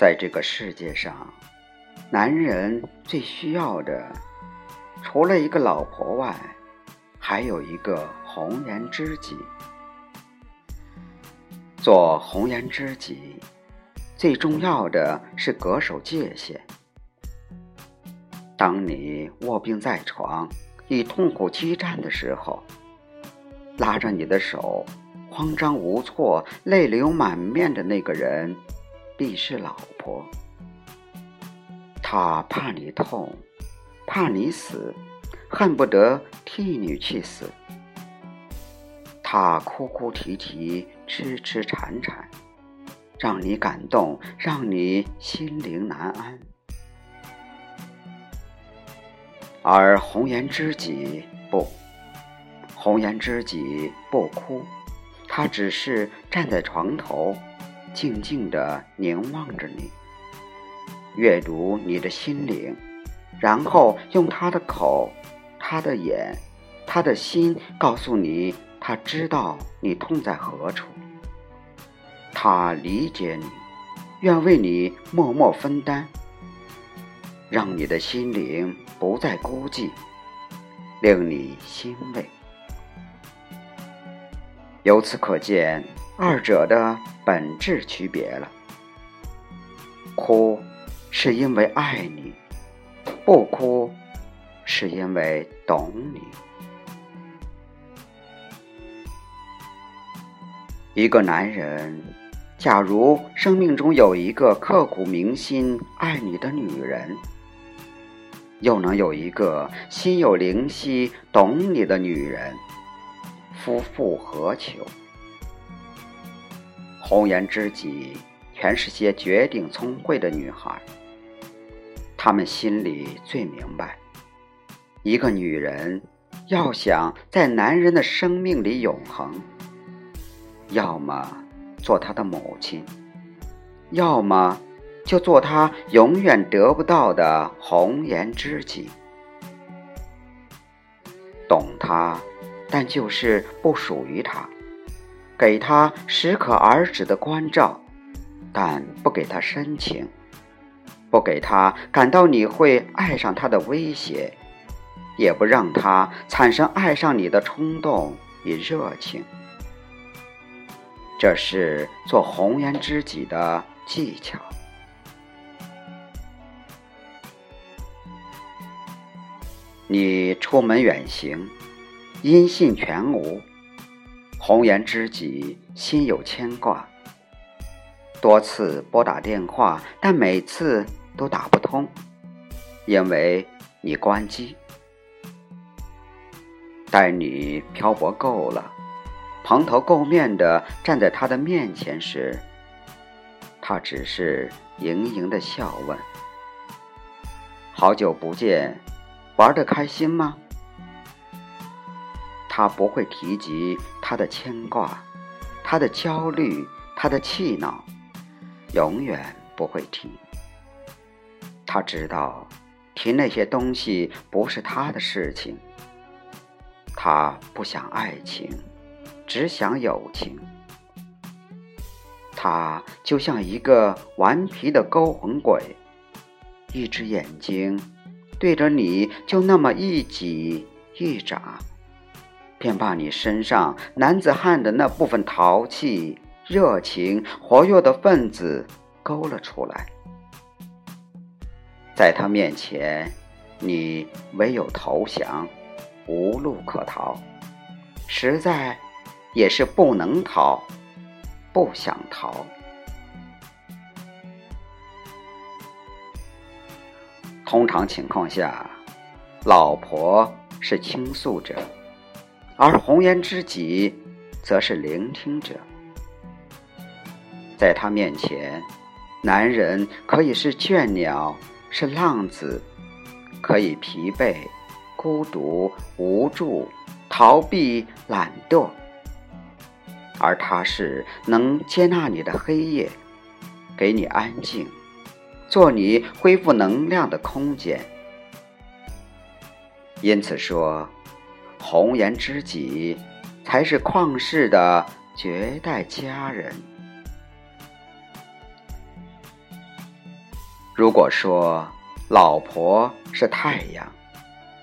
在这个世界上，男人最需要的，除了一个老婆外，还有一个红颜知己。做红颜知己，最重要的是恪守界限。当你卧病在床，以痛苦激战的时候，拉着你的手，慌张无措、泪流满面的那个人。必是老婆，她怕你痛，怕你死，恨不得替你去死。她哭哭啼啼，痴痴缠缠，让你感动，让你心灵难安。而红颜知己不，红颜知己不哭，他只是站在床头。静静地凝望着你，阅读你的心灵，然后用他的口、他的眼、他的心告诉你，他知道你痛在何处，他理解你，愿为你默默分担，让你的心灵不再孤寂，令你欣慰。由此可见。二者的本质区别了。哭，是因为爱你；不哭，是因为懂你。一个男人，假如生命中有一个刻骨铭心爱你的女人，又能有一个心有灵犀懂你的女人，夫复何求？红颜知己，全是些绝顶聪慧的女孩。她们心里最明白，一个女人要想在男人的生命里永恒，要么做他的母亲，要么就做他永远得不到的红颜知己。懂他，但就是不属于他。给他适可而止的关照，但不给他深情，不给他感到你会爱上他的威胁，也不让他产生爱上你的冲动与热情。这是做红颜知己的技巧。你出门远行，音信全无。红颜知己心有牵挂，多次拨打电话，但每次都打不通，因为你关机。待你漂泊够了，蓬头垢面的站在他的面前时，他只是盈盈的笑问：“好久不见，玩的开心吗？”他不会提及他的牵挂，他的焦虑，他的气恼，永远不会提。他知道，提那些东西不是他的事情。他不想爱情，只想友情。他就像一个顽皮的勾魂鬼，一只眼睛对着你就那么一挤一眨。便把你身上男子汉的那部分淘气、热情、活跃的分子勾了出来，在他面前，你唯有投降，无路可逃，实在也是不能逃，不想逃。通常情况下，老婆是倾诉者。而红颜知己，则是聆听者。在他面前，男人可以是倦鸟，是浪子，可以疲惫、孤独、无助、逃避、懒惰；而他是能接纳你的黑夜，给你安静，做你恢复能量的空间。因此说。红颜知己，才是旷世的绝代佳人。如果说老婆是太阳，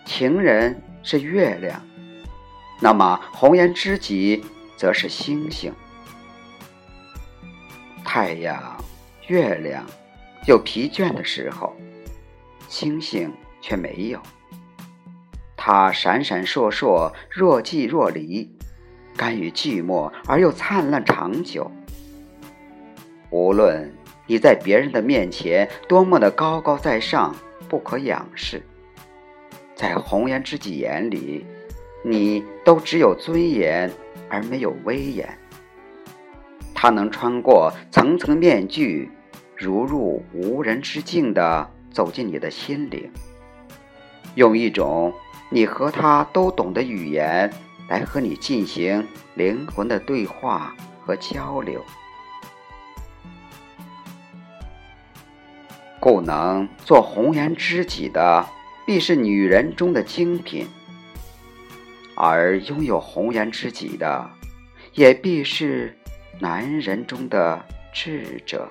情人是月亮，那么红颜知己则是星星。太阳、月亮有疲倦的时候，星星却没有。它闪闪烁烁，若即若离，甘于寂寞而又灿烂长久。无论你在别人的面前多么的高高在上、不可仰视，在红颜知己眼里，你都只有尊严而没有威严。他能穿过层层面具，如入无人之境的走进你的心灵，用一种。你和他都懂的语言，来和你进行灵魂的对话和交流，故能做红颜知己的，必是女人中的精品；而拥有红颜知己的，也必是男人中的智者。